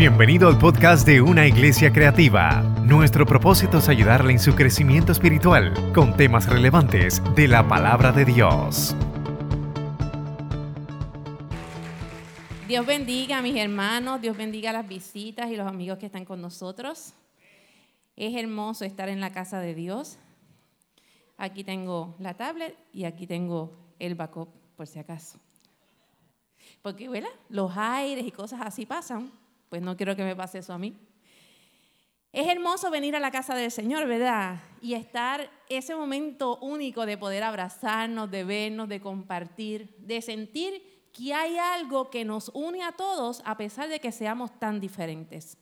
Bienvenido al podcast de Una Iglesia Creativa. Nuestro propósito es ayudarle en su crecimiento espiritual con temas relevantes de la palabra de Dios. Dios bendiga a mis hermanos, Dios bendiga a las visitas y los amigos que están con nosotros. Es hermoso estar en la casa de Dios. Aquí tengo la tablet y aquí tengo el backup, por si acaso. Porque, ¿verdad? Los aires y cosas así pasan pues no quiero que me pase eso a mí. Es hermoso venir a la casa del Señor, ¿verdad? Y estar ese momento único de poder abrazarnos, de vernos, de compartir, de sentir que hay algo que nos une a todos a pesar de que seamos tan diferentes.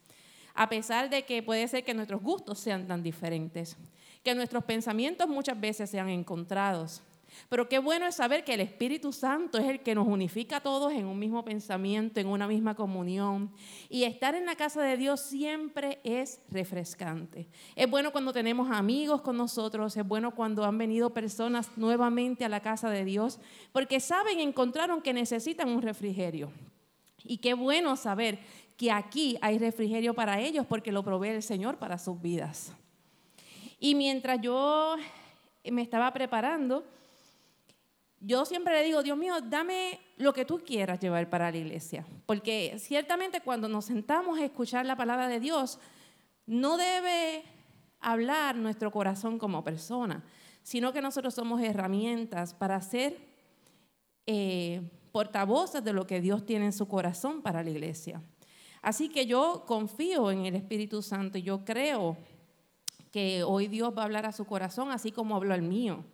A pesar de que puede ser que nuestros gustos sean tan diferentes, que nuestros pensamientos muchas veces sean encontrados, pero qué bueno es saber que el Espíritu Santo es el que nos unifica a todos en un mismo pensamiento, en una misma comunión. Y estar en la casa de Dios siempre es refrescante. Es bueno cuando tenemos amigos con nosotros, es bueno cuando han venido personas nuevamente a la casa de Dios, porque saben, encontraron que necesitan un refrigerio. Y qué bueno saber que aquí hay refrigerio para ellos porque lo provee el Señor para sus vidas. Y mientras yo me estaba preparando, yo siempre le digo, Dios mío, dame lo que tú quieras llevar para la iglesia. Porque ciertamente cuando nos sentamos a escuchar la palabra de Dios, no debe hablar nuestro corazón como persona, sino que nosotros somos herramientas para ser eh, portavoces de lo que Dios tiene en su corazón para la iglesia. Así que yo confío en el Espíritu Santo y yo creo que hoy Dios va a hablar a su corazón así como habló al mío.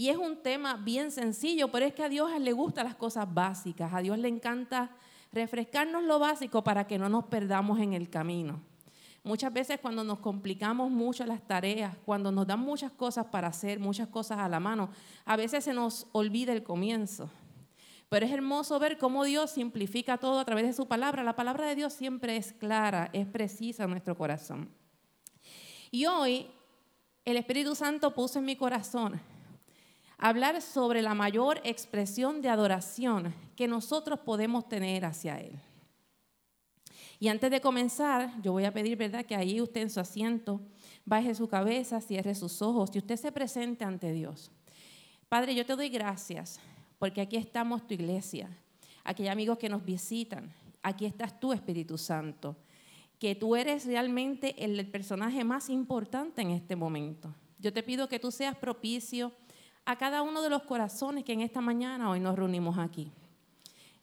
Y es un tema bien sencillo, pero es que a Dios le gustan las cosas básicas. A Dios le encanta refrescarnos lo básico para que no nos perdamos en el camino. Muchas veces cuando nos complicamos mucho las tareas, cuando nos dan muchas cosas para hacer, muchas cosas a la mano, a veces se nos olvida el comienzo. Pero es hermoso ver cómo Dios simplifica todo a través de su palabra. La palabra de Dios siempre es clara, es precisa en nuestro corazón. Y hoy el Espíritu Santo puso en mi corazón hablar sobre la mayor expresión de adoración que nosotros podemos tener hacia Él. Y antes de comenzar, yo voy a pedir, ¿verdad?, que ahí usted en su asiento baje su cabeza, cierre sus ojos y usted se presente ante Dios. Padre, yo te doy gracias porque aquí estamos tu iglesia, aquí hay amigos que nos visitan, aquí estás tú, Espíritu Santo, que tú eres realmente el personaje más importante en este momento. Yo te pido que tú seas propicio a cada uno de los corazones que en esta mañana hoy nos reunimos aquí.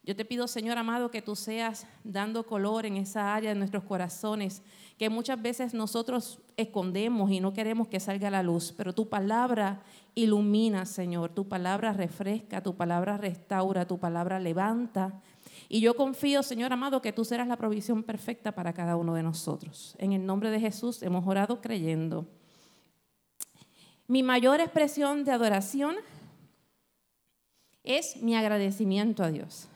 Yo te pido, Señor amado, que tú seas dando color en esa área de nuestros corazones, que muchas veces nosotros escondemos y no queremos que salga la luz, pero tu palabra ilumina, Señor, tu palabra refresca, tu palabra restaura, tu palabra levanta. Y yo confío, Señor amado, que tú serás la provisión perfecta para cada uno de nosotros. En el nombre de Jesús hemos orado creyendo. Mi mayor expresión de adoración es mi agradecimiento a Dios.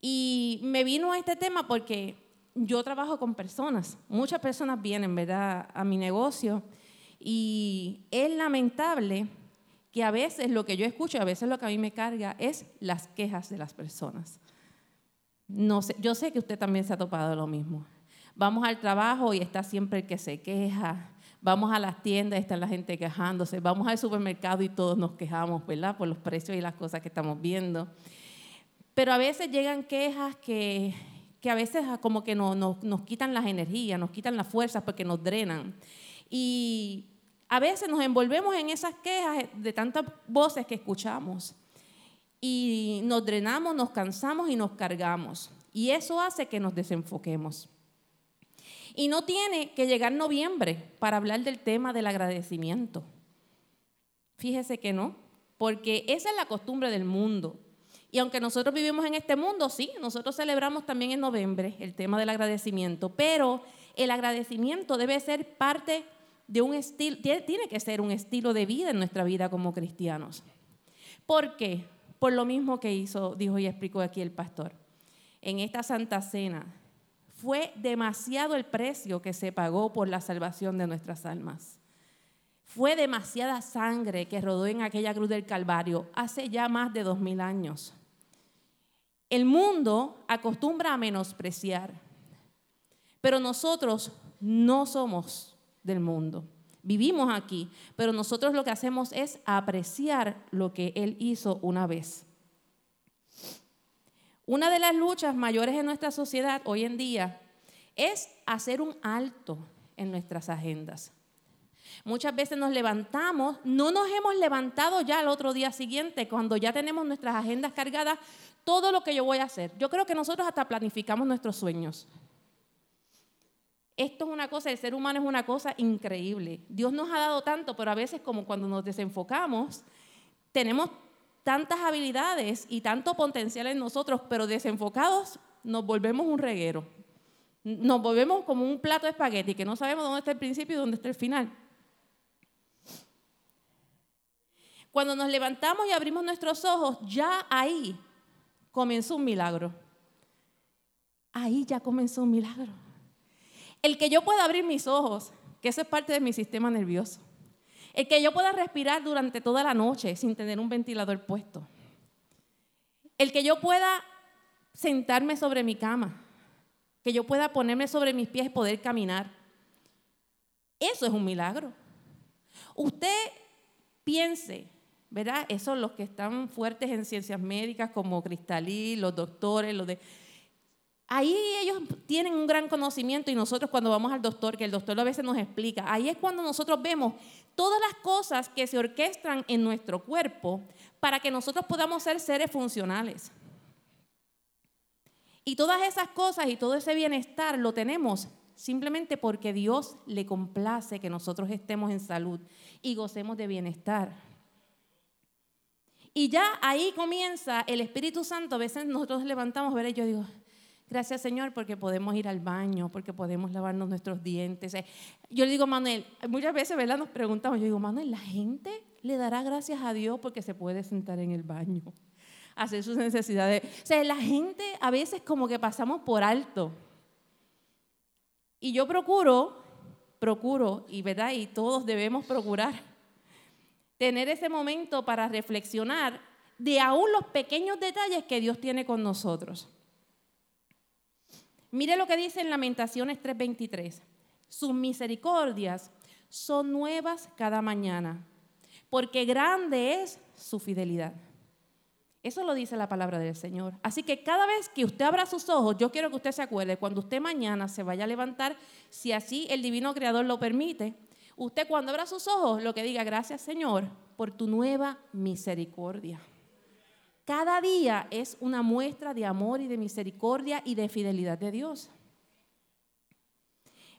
Y me vino a este tema porque yo trabajo con personas. Muchas personas vienen, ¿verdad?, a mi negocio. Y es lamentable que a veces lo que yo escucho, a veces lo que a mí me carga es las quejas de las personas. No sé, yo sé que usted también se ha topado lo mismo. Vamos al trabajo y está siempre el que se queja, Vamos a las tiendas está la gente quejándose. Vamos al supermercado y todos nos quejamos, ¿verdad? Por los precios y las cosas que estamos viendo. Pero a veces llegan quejas que, que a veces como que nos, nos quitan las energías, nos quitan las fuerzas porque nos drenan. Y a veces nos envolvemos en esas quejas de tantas voces que escuchamos. Y nos drenamos, nos cansamos y nos cargamos. Y eso hace que nos desenfoquemos. Y no tiene que llegar noviembre para hablar del tema del agradecimiento. Fíjese que no, porque esa es la costumbre del mundo. Y aunque nosotros vivimos en este mundo, sí, nosotros celebramos también en noviembre el tema del agradecimiento, pero el agradecimiento debe ser parte de un estilo, tiene que ser un estilo de vida en nuestra vida como cristianos. ¿Por qué? Por lo mismo que hizo, dijo y explicó aquí el pastor. En esta Santa Cena, fue demasiado el precio que se pagó por la salvación de nuestras almas. Fue demasiada sangre que rodó en aquella cruz del Calvario hace ya más de dos mil años. El mundo acostumbra a menospreciar, Pero nosotros no somos del mundo. Vivimos aquí, pero nosotros lo que hacemos es apreciar lo que Él hizo una vez. Una de las luchas mayores en nuestra sociedad hoy en día es hacer un alto en nuestras agendas. Muchas veces nos levantamos, no nos hemos levantado ya el otro día siguiente, cuando ya tenemos nuestras agendas cargadas, todo lo que yo voy a hacer. Yo creo que nosotros hasta planificamos nuestros sueños. Esto es una cosa, el ser humano es una cosa increíble. Dios nos ha dado tanto, pero a veces como cuando nos desenfocamos, tenemos tantas habilidades y tanto potencial en nosotros, pero desenfocados nos volvemos un reguero. Nos volvemos como un plato de espagueti que no sabemos dónde está el principio y dónde está el final. Cuando nos levantamos y abrimos nuestros ojos, ya ahí comenzó un milagro. Ahí ya comenzó un milagro. El que yo pueda abrir mis ojos, que eso es parte de mi sistema nervioso. El que yo pueda respirar durante toda la noche sin tener un ventilador puesto. El que yo pueda sentarme sobre mi cama. Que yo pueda ponerme sobre mis pies y poder caminar. Eso es un milagro. Usted piense ¿verdad? Esos los que están fuertes en ciencias médicas como Cristalí, los doctores, los de... Ahí ellos tienen un gran conocimiento y nosotros cuando vamos al doctor, que el doctor a veces nos explica, ahí es cuando nosotros vemos todas las cosas que se orquestan en nuestro cuerpo para que nosotros podamos ser seres funcionales. Y todas esas cosas y todo ese bienestar lo tenemos simplemente porque Dios le complace que nosotros estemos en salud y gocemos de bienestar. Y ya ahí comienza el Espíritu Santo. A veces nosotros levantamos, ver, yo digo, gracias Señor porque podemos ir al baño, porque podemos lavarnos nuestros dientes. Eh, yo le digo, Manuel, muchas veces ¿verdad? nos preguntamos, yo digo, Manuel, la gente le dará gracias a Dios porque se puede sentar en el baño, hacer sus necesidades. O sea, la gente a veces como que pasamos por alto. Y yo procuro, procuro, y verdad, y todos debemos procurar tener ese momento para reflexionar de aún los pequeños detalles que Dios tiene con nosotros. Mire lo que dice en Lamentaciones 3:23. Sus misericordias son nuevas cada mañana, porque grande es su fidelidad. Eso lo dice la palabra del Señor. Así que cada vez que usted abra sus ojos, yo quiero que usted se acuerde, cuando usted mañana se vaya a levantar, si así el divino creador lo permite, Usted cuando abra sus ojos, lo que diga, gracias Señor por tu nueva misericordia. Cada día es una muestra de amor y de misericordia y de fidelidad de Dios.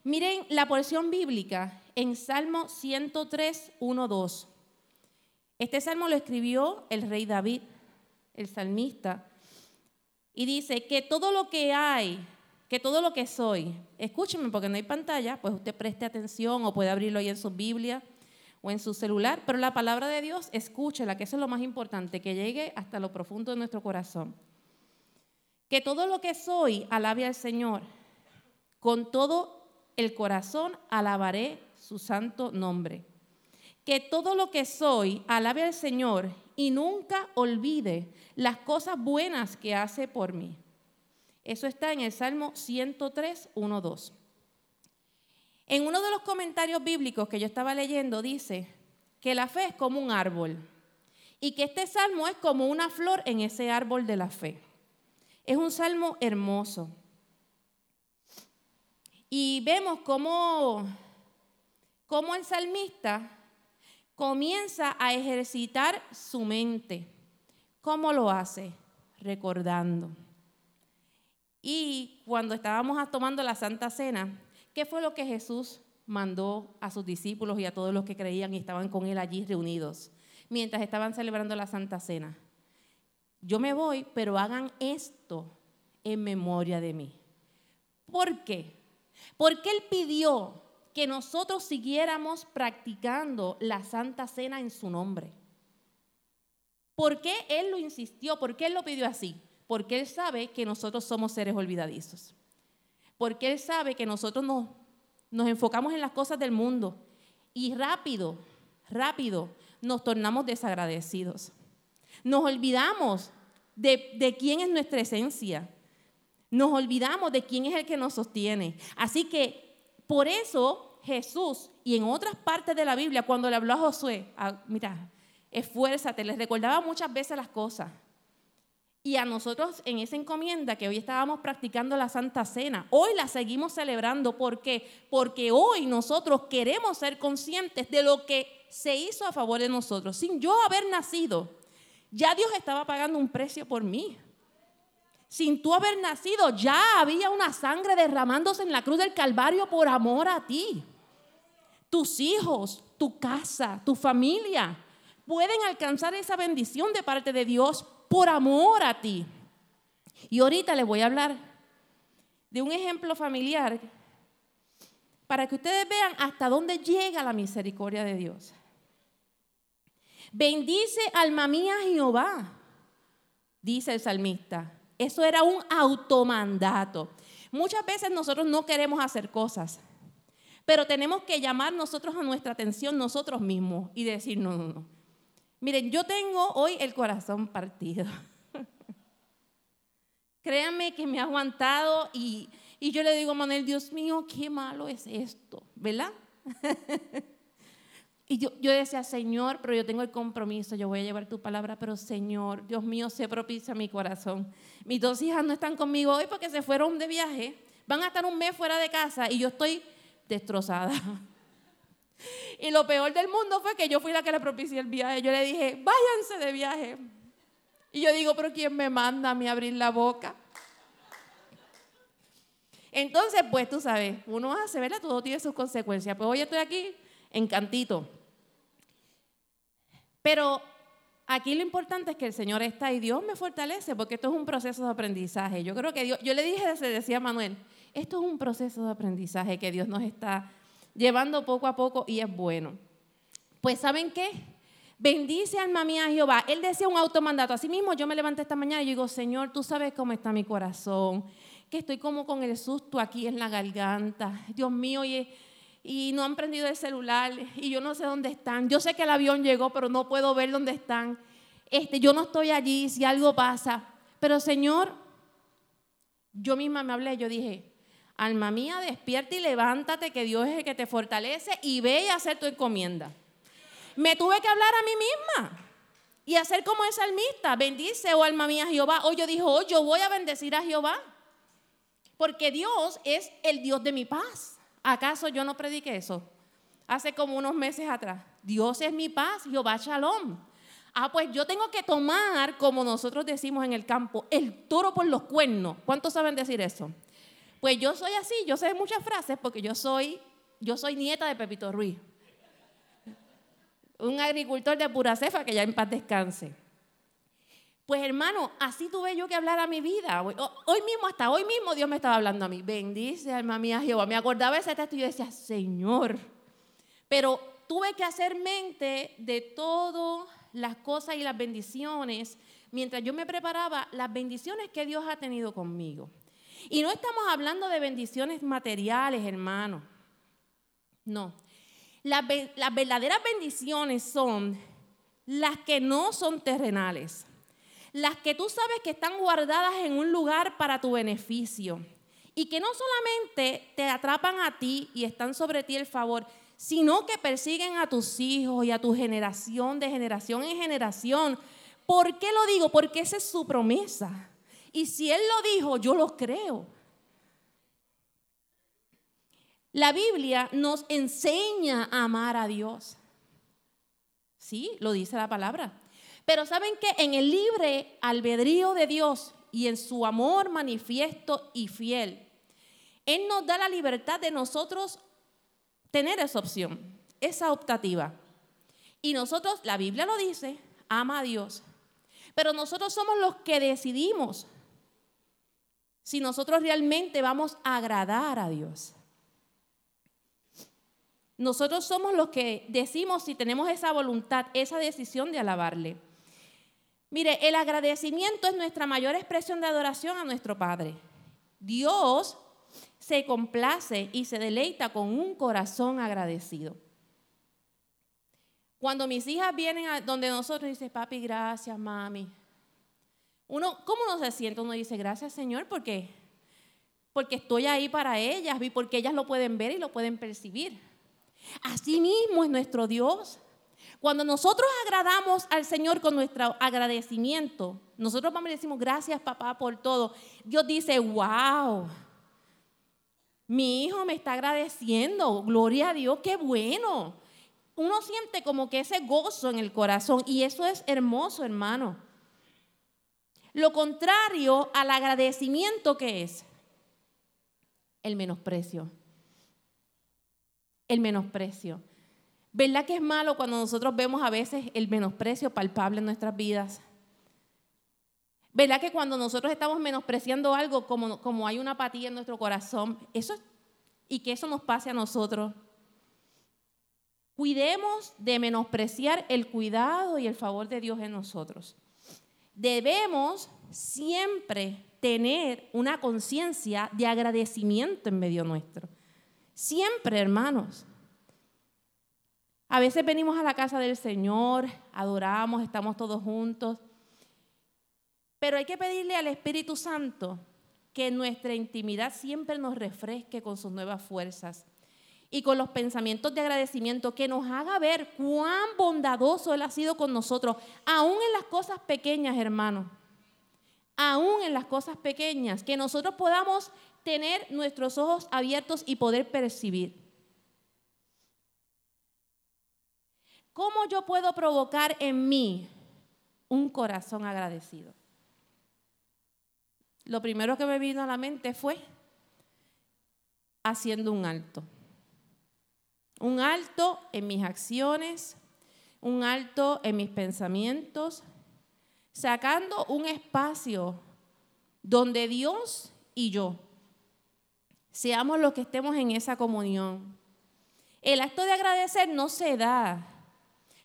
Miren la porción bíblica en Salmo 103, 1, 2. Este salmo lo escribió el rey David, el salmista, y dice que todo lo que hay que todo lo que soy, escúcheme porque no hay pantalla, pues usted preste atención o puede abrirlo ahí en su Biblia o en su celular, pero la palabra de Dios, escúchela, que eso es lo más importante, que llegue hasta lo profundo de nuestro corazón. Que todo lo que soy alabe al Señor, con todo el corazón alabaré su santo nombre. Que todo lo que soy alabe al Señor y nunca olvide las cosas buenas que hace por mí. Eso está en el Salmo 103, 1, 2. En uno de los comentarios bíblicos que yo estaba leyendo dice que la fe es como un árbol y que este salmo es como una flor en ese árbol de la fe. Es un salmo hermoso. Y vemos cómo, cómo el salmista comienza a ejercitar su mente. ¿Cómo lo hace? Recordando. Y cuando estábamos tomando la Santa Cena, ¿qué fue lo que Jesús mandó a sus discípulos y a todos los que creían y estaban con él allí reunidos mientras estaban celebrando la Santa Cena? Yo me voy, pero hagan esto en memoria de mí. ¿Por qué? Porque Él pidió que nosotros siguiéramos practicando la Santa Cena en su nombre. ¿Por qué Él lo insistió? ¿Por qué Él lo pidió así? porque Él sabe que nosotros somos seres olvidadizos. Porque Él sabe que nosotros nos, nos enfocamos en las cosas del mundo y rápido, rápido nos tornamos desagradecidos. Nos olvidamos de, de quién es nuestra esencia. Nos olvidamos de quién es el que nos sostiene. Así que por eso Jesús, y en otras partes de la Biblia, cuando le habló a Josué, mira, esfuérzate, les recordaba muchas veces las cosas. Y a nosotros en esa encomienda que hoy estábamos practicando la Santa Cena, hoy la seguimos celebrando. ¿Por qué? Porque hoy nosotros queremos ser conscientes de lo que se hizo a favor de nosotros. Sin yo haber nacido, ya Dios estaba pagando un precio por mí. Sin tú haber nacido, ya había una sangre derramándose en la cruz del Calvario por amor a ti. Tus hijos, tu casa, tu familia pueden alcanzar esa bendición de parte de Dios por amor a ti. Y ahorita les voy a hablar de un ejemplo familiar para que ustedes vean hasta dónde llega la misericordia de Dios. Bendice alma mía Jehová, dice el salmista. Eso era un automandato. Muchas veces nosotros no queremos hacer cosas, pero tenemos que llamar nosotros a nuestra atención nosotros mismos y decir, no, no, no. Miren, yo tengo hoy el corazón partido. Créanme que me ha aguantado y, y yo le digo a Manuel, Dios mío, qué malo es esto, ¿verdad? Y yo, yo, decía, Señor, pero yo tengo el compromiso, yo voy a llevar tu palabra, pero Señor, Dios mío, se propicia mi corazón. Mis dos hijas no están conmigo hoy porque se fueron de viaje, van a estar un mes fuera de casa y yo estoy destrozada. Y lo peor del mundo fue que yo fui la que le propicié el viaje. Yo le dije, váyanse de viaje. Y yo digo, pero ¿quién me manda a mí abrir la boca? Entonces, pues tú sabes, uno hace, ¿verdad? Todo tiene sus consecuencias. Pues hoy estoy aquí encantito. Pero aquí lo importante es que el Señor está y Dios me fortalece porque esto es un proceso de aprendizaje. Yo creo que Dios, yo le dije, se decía Manuel, esto es un proceso de aprendizaje que Dios nos está llevando poco a poco y es bueno. Pues ¿saben qué? Bendice alma mía Jehová. Él decía un automandato. Así mismo yo me levanté esta mañana y digo, Señor, tú sabes cómo está mi corazón, que estoy como con el susto aquí en la garganta. Dios mío, y y no han prendido el celular y yo no sé dónde están. Yo sé que el avión llegó, pero no puedo ver dónde están. Este, yo no estoy allí si algo pasa. Pero Señor, yo misma me hablé, yo dije, alma mía, despierta y levántate, que Dios es el que te fortalece y ve y hacer tu encomienda. Me tuve que hablar a mí misma y hacer como el salmista, bendice, oh alma mía, Jehová. Hoy yo dije, oh, yo voy a bendecir a Jehová, porque Dios es el Dios de mi paz. ¿Acaso yo no prediqué eso? Hace como unos meses atrás. Dios es mi paz, Jehová Shalom. Ah, pues yo tengo que tomar, como nosotros decimos en el campo, el toro por los cuernos. ¿Cuántos saben decir eso? Pues yo soy así, yo sé muchas frases porque yo soy, yo soy nieta de Pepito Ruiz. Un agricultor de pura cefa que ya en paz descanse. Pues hermano, así tuve yo que hablar a mi vida. Hoy mismo, hasta hoy mismo Dios me estaba hablando a mí. Bendice, alma mía, Jehová. Me acordaba ese texto y yo decía, Señor. Pero tuve que hacer mente de todas las cosas y las bendiciones mientras yo me preparaba las bendiciones que Dios ha tenido conmigo. Y no estamos hablando de bendiciones materiales, hermano. No. Las, verdaderas bendiciones son las que no son terrenales las que tú sabes que están guardadas en un lugar para tu beneficio y que no solamente te atrapan a ti y están sobre ti el favor, sino que persiguen a tus hijos y a tu generación de generación en generación. ¿Por qué lo digo? Porque esa es su promesa. Y si Él lo dijo, yo lo creo. La Biblia nos enseña a amar a Dios. Sí, lo dice la palabra. Pero saben que en el libre albedrío de Dios y en su amor manifiesto y fiel, Él nos da la libertad de nosotros tener esa opción, esa optativa. Y nosotros, la Biblia lo dice, ama a Dios. Pero nosotros somos los que decidimos si nosotros realmente vamos a agradar a Dios. Nosotros somos los que decimos si tenemos esa voluntad, esa decisión de alabarle. Mire, el agradecimiento es nuestra mayor expresión de adoración a nuestro Padre. Dios se complace y se deleita con un corazón agradecido. Cuando mis hijas vienen a donde nosotros dicen, papi, gracias, mami. Uno, ¿cómo uno se siente? Uno dice, gracias, Señor, porque porque estoy ahí para ellas y porque ellas lo pueden ver y lo pueden percibir. Así mismo es nuestro Dios. Cuando nosotros agradamos al Señor con nuestro agradecimiento, nosotros vamos decimos, gracias papá por todo. Dios dice, wow, mi hijo me está agradeciendo, gloria a Dios, qué bueno. Uno siente como que ese gozo en el corazón y eso es hermoso, hermano. Lo contrario al agradecimiento que es el menosprecio. El menosprecio. ¿Verdad que es malo cuando nosotros vemos a veces el menosprecio palpable en nuestras vidas? ¿Verdad que cuando nosotros estamos menospreciando algo, como, como hay una apatía en nuestro corazón, eso y que eso nos pase a nosotros? Cuidemos de menospreciar el cuidado y el favor de Dios en nosotros. Debemos siempre tener una conciencia de agradecimiento en medio nuestro. Siempre, hermanos. A veces venimos a la casa del Señor, adoramos, estamos todos juntos, pero hay que pedirle al Espíritu Santo que nuestra intimidad siempre nos refresque con sus nuevas fuerzas y con los pensamientos de agradecimiento, que nos haga ver cuán bondadoso Él ha sido con nosotros, aún en las cosas pequeñas, hermanos, aún en las cosas pequeñas, que nosotros podamos tener nuestros ojos abiertos y poder percibir. ¿Cómo yo puedo provocar en mí un corazón agradecido? Lo primero que me vino a la mente fue haciendo un alto. Un alto en mis acciones, un alto en mis pensamientos, sacando un espacio donde Dios y yo seamos los que estemos en esa comunión. El acto de agradecer no se da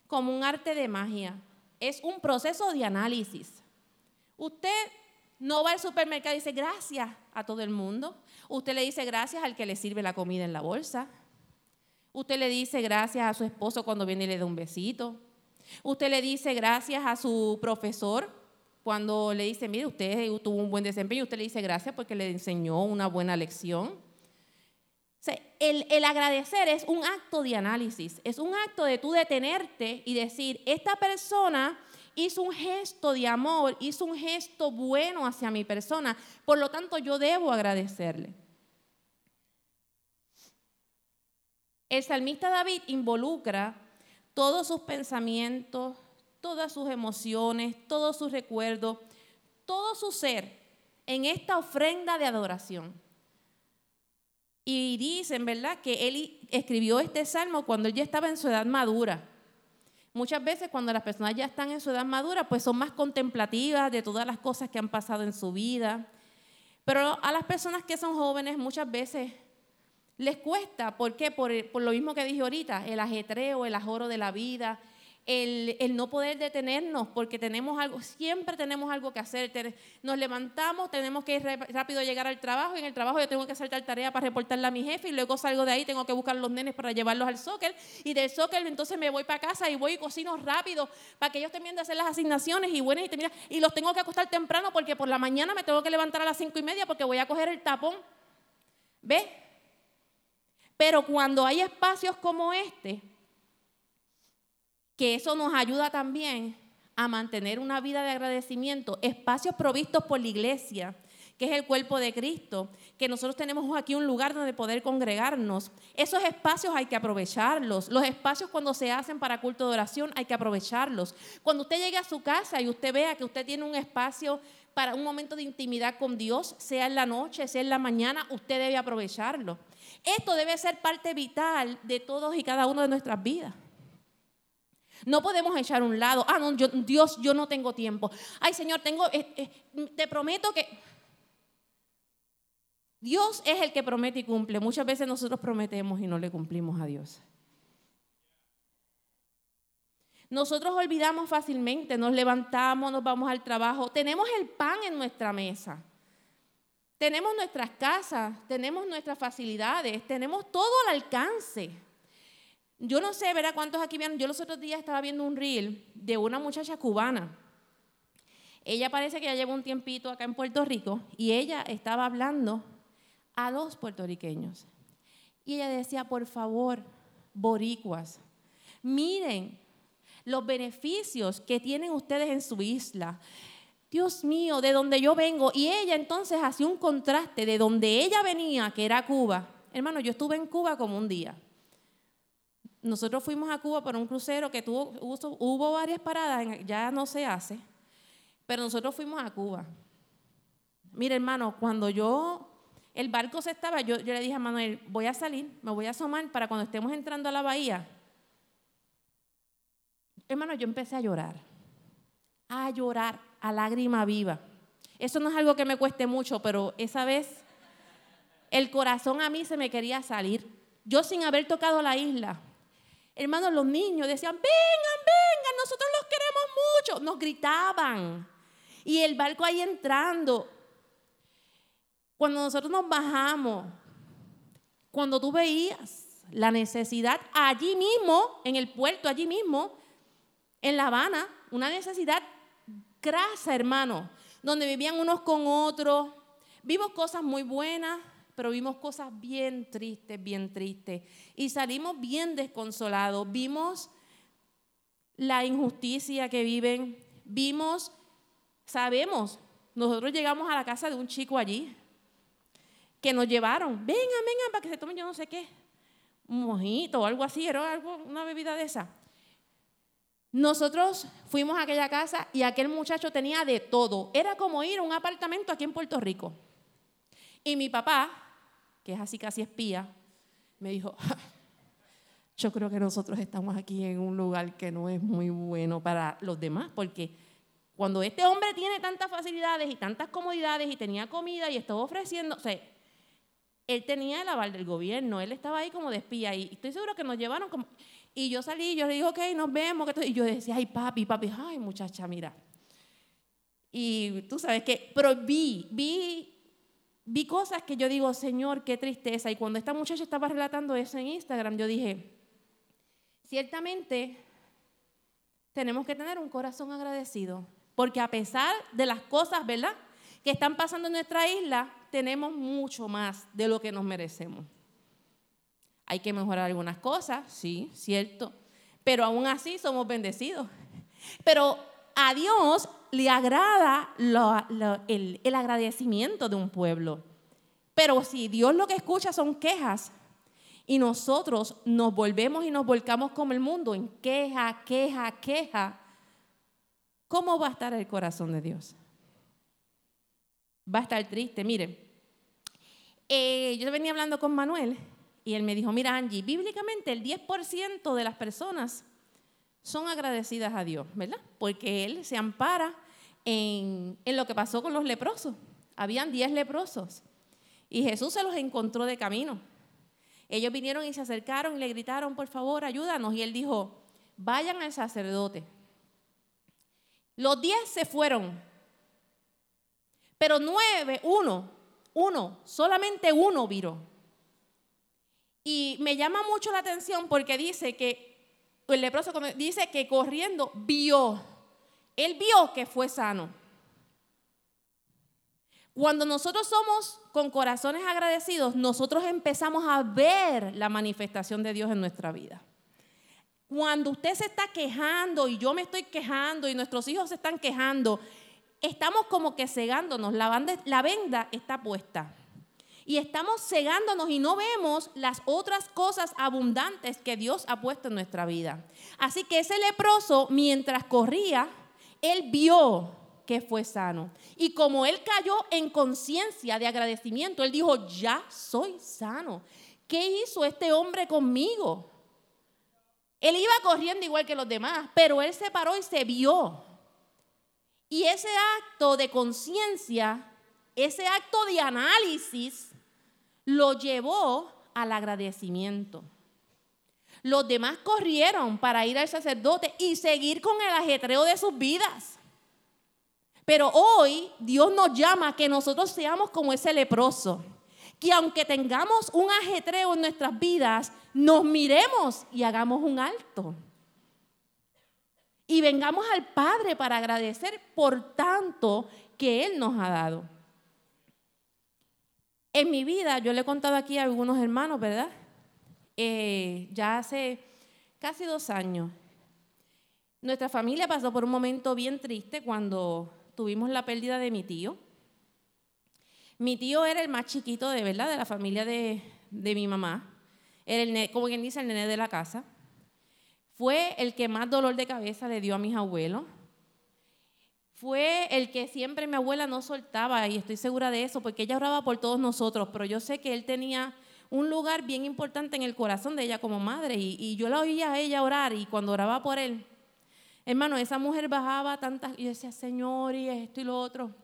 como un arte de magia. Es un proceso de análisis. Usted no va al supermercado y dice gracias a todo el mundo. Usted le dice gracias al que le sirve la comida en la bolsa. Usted le dice gracias a su esposo cuando viene y le da un besito. Usted le dice gracias a su profesor cuando le dice, mire, usted tuvo un buen desempeño. Usted le dice gracias porque le enseñó una buena lección el, agradecer es un acto de análisis, es un acto de tú detenerte y decir, esta persona hizo un gesto de amor, hizo un gesto bueno hacia mi persona, por lo tanto yo debo agradecerle. El salmista David involucra todos sus pensamientos, todas sus emociones, todos sus recuerdos, todo su ser en esta ofrenda de adoración. Y dicen, ¿verdad?, que él escribió este salmo cuando él ya estaba en su edad madura. Muchas veces cuando las personas ya están en su edad madura, pues son más contemplativas de todas las cosas que han pasado en su vida. Pero a las personas que son jóvenes muchas veces les cuesta. ¿Por qué? Por, por lo mismo que dije ahorita, el ajetreo, el ajoro de la vida, el, no poder detenernos porque tenemos algo, siempre tenemos algo que hacer. Nos levantamos, tenemos que ir rápido llegar al trabajo y en el trabajo yo tengo que saltar tarea para reportarle a mi jefe y luego salgo de ahí, tengo que buscar a los nenes para llevarlos al soccer y del soccer entonces me voy para casa y voy y cocino rápido para que ellos terminen de hacer las asignaciones y buenas y terminan, y los tengo que acostar temprano porque por la mañana me tengo que levantar a las cinco y media porque voy a coger el tapón. ¿Ve? Pero cuando hay espacios como este, que eso nos ayuda también a mantener una vida de agradecimiento, espacios provistos por la iglesia, que es el cuerpo de Cristo, que nosotros tenemos aquí un lugar donde poder congregarnos. Esos espacios hay que aprovecharlos. Los espacios cuando se hacen para culto de oración hay que aprovecharlos. Cuando usted llegue a su casa y usted vea que usted tiene un espacio para un momento de intimidad con Dios, sea en la noche, sea en la mañana, usted debe aprovecharlo. Esto debe ser parte vital de todos y cada uno de nuestras vidas. No podemos echar un lado, ah, no, Dios, yo no tengo tiempo. Ay, Señor, tengo, eh, eh, te prometo que... Dios es el que promete y cumple. Muchas veces nosotros prometemos y no le cumplimos a Dios. Nosotros olvidamos fácilmente, nos levantamos, nos vamos al trabajo, tenemos el pan en nuestra mesa, tenemos nuestras casas, tenemos nuestras facilidades, tenemos todo al alcance. Yo no sé, verá cuántos aquí vieron. Yo los otros días estaba viendo un reel de una muchacha cubana. Ella parece que ya lleva un tiempito acá en Puerto Rico y ella estaba hablando a los puertorriqueños. Y ella decía, por favor, boricuas, miren los beneficios que tienen ustedes en su isla. Dios mío, de donde yo vengo. Y ella entonces hacía un contraste de donde ella venía, que era Cuba. Hermano, yo estuve en Cuba como un día. Nosotros fuimos a Cuba por un crucero que tuvo, hubo, varias paradas, ya no se hace, pero nosotros fuimos a Cuba. Mire, hermano, cuando yo, el barco se estaba, yo, yo le dije a Manuel, voy a salir, me voy a asomar para cuando estemos entrando a la bahía. Hermano, yo empecé a llorar, a llorar, a lágrima viva. Eso no es algo que me cueste mucho, pero esa vez el corazón a mí se me quería salir. Yo sin haber tocado la isla, Hermanos, los niños decían, vengan, vengan, nosotros los queremos mucho. Nos gritaban. Y el barco ahí entrando. Cuando nosotros nos bajamos, cuando tú veías la necesidad allí mismo, en el puerto, allí mismo, en La Habana, una necesidad grasa, hermano, donde vivían unos con otros. Vimos cosas muy buenas, pero vimos cosas bien tristes, bien tristes. Y salimos bien desconsolados. Vimos la injusticia que viven. Vimos, sabemos, nosotros llegamos a la casa de un chico allí que nos llevaron. Vengan, vengan, para que se tomen yo no sé qué. Un mojito o algo así, algo, una bebida de esa. Nosotros fuimos a aquella casa y aquel muchacho tenía de todo. Era como ir a un apartamento aquí en Puerto Rico. Y mi papá, que es así casi espía, me dijo, yo creo que nosotros estamos aquí en un lugar que no es muy bueno para los demás, porque cuando este hombre tiene tantas facilidades y tantas comodidades y tenía comida y estaba ofreciendo, o sea, él tenía el aval del gobierno, él estaba ahí como de espía y estoy seguro que nos llevaron como... Y yo salí yo le dije, ok, nos vemos. Y yo decía, ay, papi, papi, ay, muchacha, mira. Y tú sabes que, pero vi, vi vi cosas que yo digo, Señor, qué tristeza. Y cuando esta muchacha estaba relatando eso en Instagram, yo dije, ciertamente tenemos que tener un corazón agradecido, porque a pesar de las cosas, ¿verdad?, que están pasando en nuestra isla, tenemos mucho más de lo que nos merecemos. Hay que mejorar algunas cosas, sí, cierto, pero aún así somos bendecidos. Pero a Dios le agrada el, agradecimiento de un pueblo. Pero si Dios lo que escucha son quejas y nosotros nos volvemos y nos volcamos como el mundo en queja, queja, queja, ¿cómo va a estar el corazón de Dios? Va a estar triste. Miren, eh, yo venía hablando con Manuel y él me dijo, mira Angie, bíblicamente el 10% de las personas son agradecidas a Dios, ¿verdad? Porque Él se ampara en, lo que pasó con los leprosos. Habían 10 leprosos y Jesús se los encontró de camino. Ellos vinieron y se acercaron y le gritaron, por favor, ayúdanos. Y Él dijo, vayan al sacerdote. Los 10 se fueron, pero nueve, uno, uno, solamente uno viró. Y me llama mucho la atención porque dice que el leproso dice que corriendo vio, él vio que fue sano. Cuando nosotros somos con corazones agradecidos, nosotros empezamos a ver la manifestación de Dios en nuestra vida. Cuando usted se está quejando y yo me estoy quejando y nuestros hijos se están quejando, estamos como que cegándonos, la, la venda está puesta y estamos cegándonos y no vemos las otras cosas abundantes que Dios ha puesto en nuestra vida. Así que ese leproso, mientras corría, él vio que fue sano. Y como él cayó en conciencia de agradecimiento, él dijo, ya soy sano. ¿Qué hizo este hombre conmigo? Él iba corriendo igual que los demás, pero él se paró y se vio. Y ese acto de conciencia, ese acto de análisis, lo llevó al agradecimiento. Los demás corrieron para ir al sacerdote y seguir con el ajetreo de sus vidas. Pero hoy Dios nos llama a que nosotros seamos como ese leproso. Que aunque tengamos un ajetreo en nuestras vidas, nos miremos y hagamos un alto. Y vengamos al Padre para agradecer por tanto que Él nos ha dado. En mi vida, yo le he contado aquí a algunos hermanos, ¿verdad? Eh, ya hace casi dos años, nuestra familia pasó por un momento bien triste cuando tuvimos la pérdida de mi tío. Mi tío era el más chiquito de verdad de la familia de, mi mamá. Era el, como quien dice, el nene de la casa. Fue el que más dolor de cabeza le dio a mis abuelos. Fue el que siempre mi abuela no soltaba, y estoy segura de eso, porque ella oraba por todos nosotros, pero yo sé que él tenía un lugar bien importante en el corazón de ella como madre, y, yo la oía a ella orar, y cuando oraba por él, hermano, esa mujer bajaba tantas, y decía, Señor, y esto y lo otro.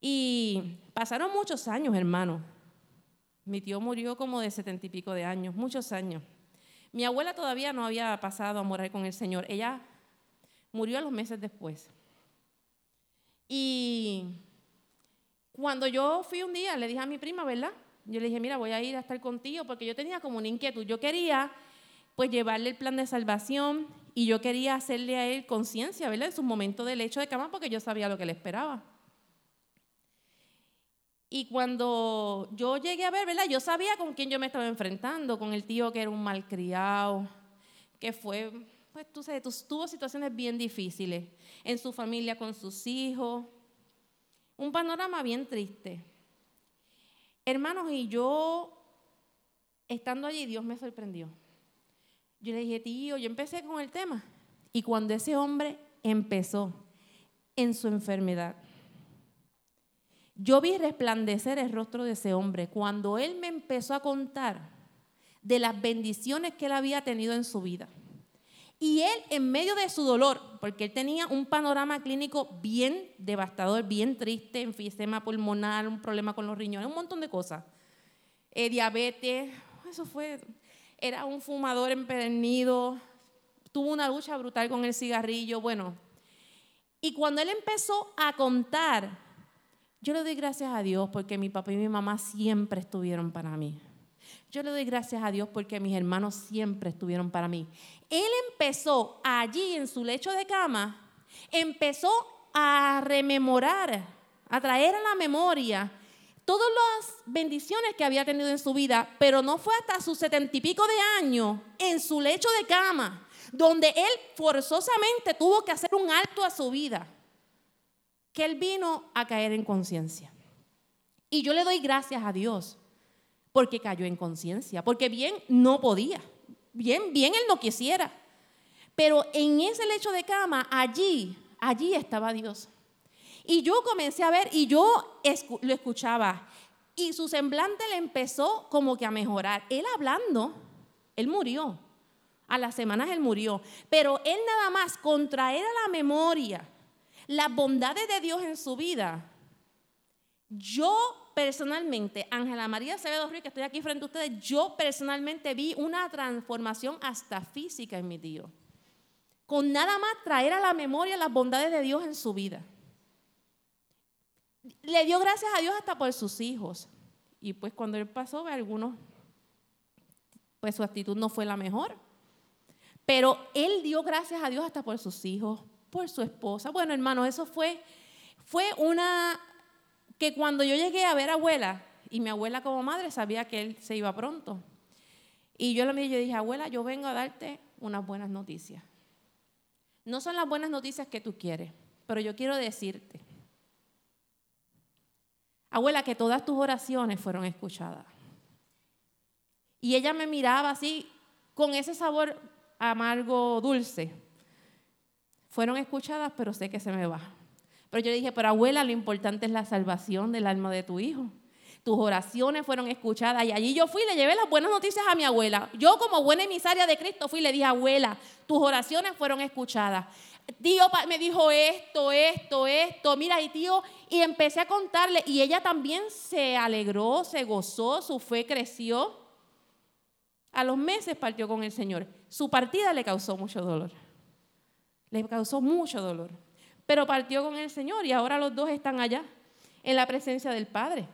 Y pasaron muchos años, hermano. Mi tío murió como de setenta y pico de años, muchos años. Mi abuela todavía no había pasado a morar con el Señor. Ella murió a los meses después. Y cuando yo fui un día, le dije a mi prima, ¿verdad? Yo le dije, mira, voy a ir a estar contigo porque yo tenía como una inquietud. Yo quería pues llevarle el plan de salvación y yo quería hacerle a él conciencia, ¿verdad? En su momento del lecho de cama porque yo sabía lo que le esperaba. Y cuando yo llegué a ver, ¿verdad? Yo sabía con quién yo me estaba enfrentando, con el tío que era un malcriado, que fue, pues tú sabes, tuvo situaciones bien difíciles en su familia con sus hijos. Un panorama bien triste. Hermanos, y yo, estando allí, Dios me sorprendió. Yo le dije, tío, yo empecé con el tema. Y cuando ese hombre empezó en su enfermedad, yo vi resplandecer el rostro de ese hombre cuando él me empezó a contar de las bendiciones que él había tenido en su vida. Y él, en medio de su dolor, porque él tenía un panorama clínico bien devastador, bien triste, enfisema pulmonar, un problema con los riñones, un montón de cosas. Eh, diabetes, eso fue, era un fumador empedernido, tuvo una lucha brutal con el cigarrillo, bueno. Y cuando él empezó a contar yo le doy gracias a Dios porque mi papá y mi mamá siempre estuvieron para mí. Yo le doy gracias a Dios porque mis hermanos siempre estuvieron para mí. Él empezó allí en su lecho de cama, empezó a rememorar, a traer a la memoria todas las bendiciones que había tenido en su vida, pero no fue hasta sus setenta y pico de años en su lecho de cama, donde él forzosamente tuvo que hacer un alto a su vida que él vino a caer en conciencia. Y yo le doy gracias a Dios porque cayó en conciencia, porque bien no podía, bien, bien él no quisiera. Pero en ese lecho de cama, allí, allí estaba Dios. Y yo comencé a ver y yo lo escuchaba. Y su semblante le empezó como que a mejorar. Él hablando, él murió. A las semanas él murió. Pero él nada más contraer a la memoria las bondades de Dios en su vida, yo personalmente, Ángela María Acevedo Ruiz, que estoy aquí frente a ustedes, yo personalmente vi una transformación hasta física en mi tío. Con nada más traer a la memoria las bondades de Dios en su vida. Le dio gracias a Dios hasta por sus hijos. Y pues cuando él pasó, algunos, pues su actitud no fue la mejor. Pero él dio gracias a Dios hasta por sus hijos, por su esposa. Bueno, hermano, eso fue, fue una que cuando yo llegué a ver a abuela, y mi abuela como madre sabía que él se iba pronto. Y yo le dije, abuela, yo vengo a darte unas buenas noticias. No son las buenas noticias que tú quieres, pero yo quiero decirte, abuela, que todas tus oraciones fueron escuchadas. Y ella me miraba así, con ese sabor amargo, dulce fueron escuchadas, pero sé que se me va. Pero yo le dije, pero abuela, lo importante es la salvación del alma de tu hijo. Tus oraciones fueron escuchadas y allí yo fui y le llevé las buenas noticias a mi abuela. Yo como buena emisaria de Cristo fui y le dije, abuela, tus oraciones fueron escuchadas. Tío me dijo esto, esto, esto, mira, y tío, y empecé a contarle y ella también se alegró, se gozó, su fe creció. A los meses partió con el Señor. Su partida le causó mucho dolor. Le causó mucho dolor. Pero partió con el Señor y ahora los dos están allá, en la presencia del Padre.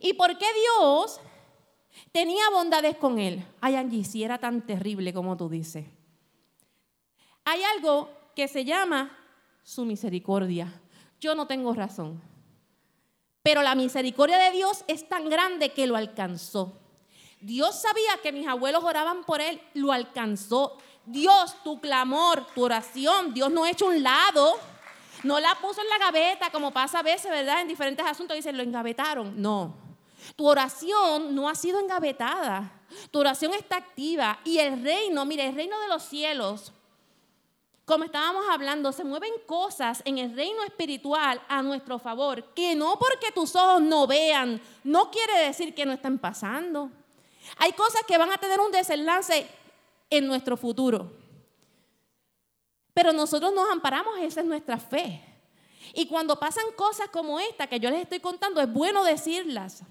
¿Y por qué Dios tenía bondades con él? Ay, Angie, si era tan terrible como tú dices. Hay algo que se llama su misericordia. Yo no tengo razón. Pero la misericordia de Dios es tan grande que lo alcanzó. Dios sabía que mis abuelos oraban por él, lo alcanzó. Dios, tu clamor, tu oración, Dios no ha hecho un lado, no la puso en la gaveta como pasa a veces, ¿verdad? En diferentes asuntos dicen, lo engavetaron. No, tu oración no ha sido engavetada, tu oración está activa y el reino, mire, el reino de los cielos como estábamos hablando, se mueven cosas en el reino espiritual a nuestro favor, que no porque tus ojos no vean, no quiere decir que no estén pasando. Hay cosas que van a tener un desenlace en nuestro futuro. Pero nosotros nos amparamos, esa es nuestra fe. Y cuando pasan cosas como esta que yo les estoy contando, es bueno decirlas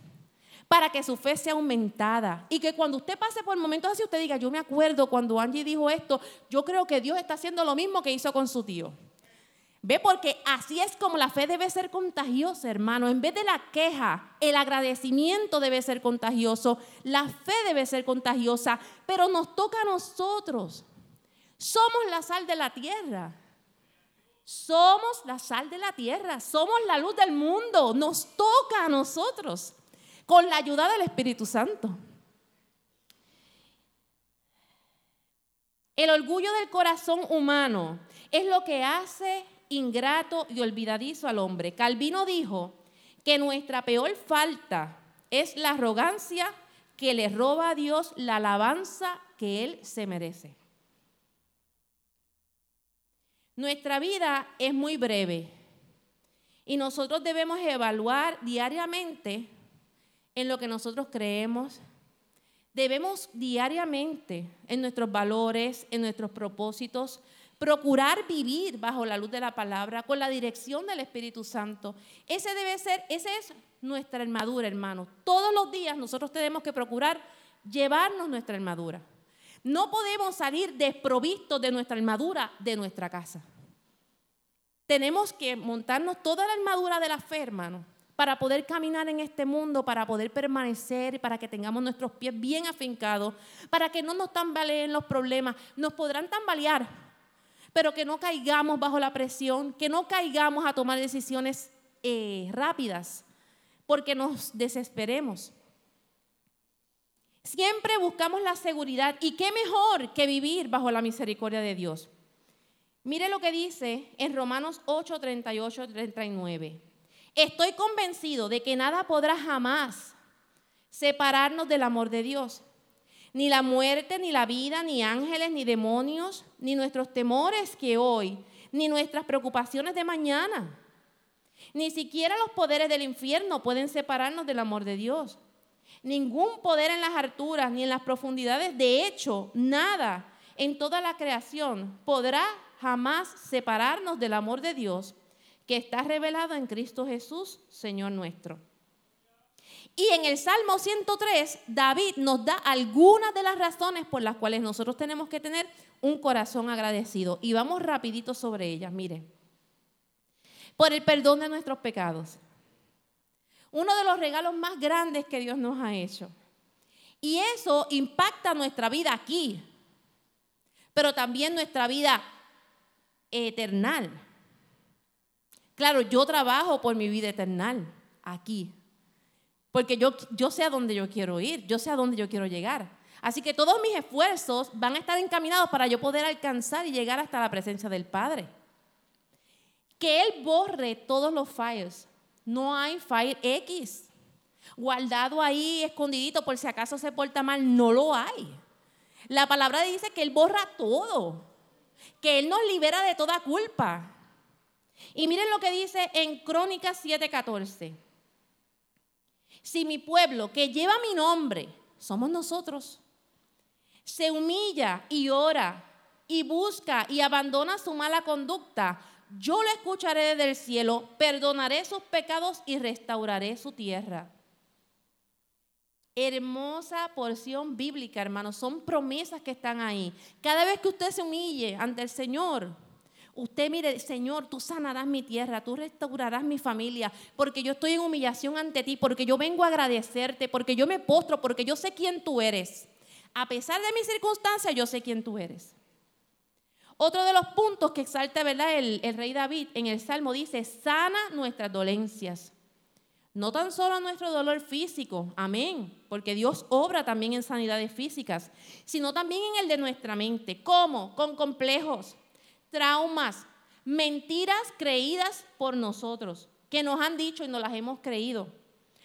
para que su fe sea aumentada. Y que cuando usted pase por momentos así, usted diga, yo me acuerdo cuando Angie dijo esto, yo creo que Dios está haciendo lo mismo que hizo con su tío. Ve, porque así es como la fe debe ser contagiosa, hermano. En vez de la queja, el agradecimiento debe ser contagioso, la fe debe ser contagiosa, pero nos toca a nosotros. Somos la sal de la tierra. Somos la sal de la tierra, somos la luz del mundo, nos toca a nosotros con la ayuda del Espíritu Santo. El orgullo del corazón humano es lo que hace ingrato y olvidadizo al hombre. Calvino dijo que nuestra peor falta es la arrogancia que le roba a Dios la alabanza que Él se merece. Nuestra vida es muy breve y nosotros debemos evaluar diariamente en lo que nosotros creemos. Debemos diariamente en nuestros valores, en nuestros propósitos, procurar vivir bajo la luz de la palabra, con la dirección del Espíritu Santo. Ese debe ser, esa es nuestra armadura, hermanos. Todos los días nosotros tenemos que procurar llevarnos nuestra armadura. No podemos salir desprovistos de nuestra armadura de nuestra casa. Tenemos que montarnos toda la armadura de la fe, hermanos para poder caminar en este mundo, para poder permanecer, para que tengamos nuestros pies bien afincados, para que no nos tambaleen los problemas. Nos podrán tambalear, pero que no caigamos bajo la presión, que no caigamos a tomar decisiones eh, rápidas, porque nos desesperemos. Siempre buscamos la seguridad y qué mejor que vivir bajo la misericordia de Dios. Mire lo que dice en Romanos 8, 38, 39. Estoy convencido de que nada podrá jamás separarnos del amor de Dios. Ni la muerte, ni la vida, ni ángeles, ni demonios, ni nuestros temores que hoy, ni nuestras preocupaciones de mañana. Ni siquiera los poderes del infierno pueden separarnos del amor de Dios. Ningún poder en las alturas ni en las profundidades, de hecho, nada en toda la creación podrá jamás separarnos del amor de Dios que está revelado en Cristo Jesús, Señor nuestro. Y en el Salmo 103, David nos da algunas de las razones por las cuales nosotros tenemos que tener un corazón agradecido. Y vamos rapidito sobre ellas, mire. Por el perdón de nuestros pecados. Uno de los regalos más grandes que Dios nos ha hecho. Y eso impacta nuestra vida aquí, pero también nuestra vida eternal. Claro, yo trabajo por mi vida eterna aquí, porque yo, yo sé a dónde yo quiero ir, yo sé a dónde yo quiero llegar. Así que todos mis esfuerzos van a estar encaminados para yo poder alcanzar y llegar hasta la presencia del Padre. Que Él borre todos los files. No hay file X guardado ahí, escondidito, por si acaso se porta mal. No lo hay. La palabra dice que Él borra todo, que Él nos libera de toda culpa. Y miren lo que dice en Crónicas 7:14. Si mi pueblo que lleva mi nombre, somos nosotros, se humilla y ora y busca y abandona su mala conducta, yo lo escucharé desde el cielo, perdonaré sus pecados y restauraré su tierra. Hermosa porción bíblica, hermanos. Son promesas que están ahí. Cada vez que usted se humille ante el Señor, Usted mire, Señor, tú sanarás mi tierra, tú restaurarás mi familia, porque yo estoy en humillación ante ti, porque yo vengo a agradecerte, porque yo me postro, porque yo sé quién tú eres. A pesar de mis circunstancias, yo sé quién tú eres. Otro de los puntos que exalta ¿verdad? El, el rey David en el Salmo dice, sana nuestras dolencias. no tan solo nuestro dolor físico, amén, porque Dios obra también en sanidades físicas, sino también en el de nuestra mente. ¿Cómo? Con complejos, traumas, mentiras creídas por nosotros, que nos han dicho y nos las hemos creído.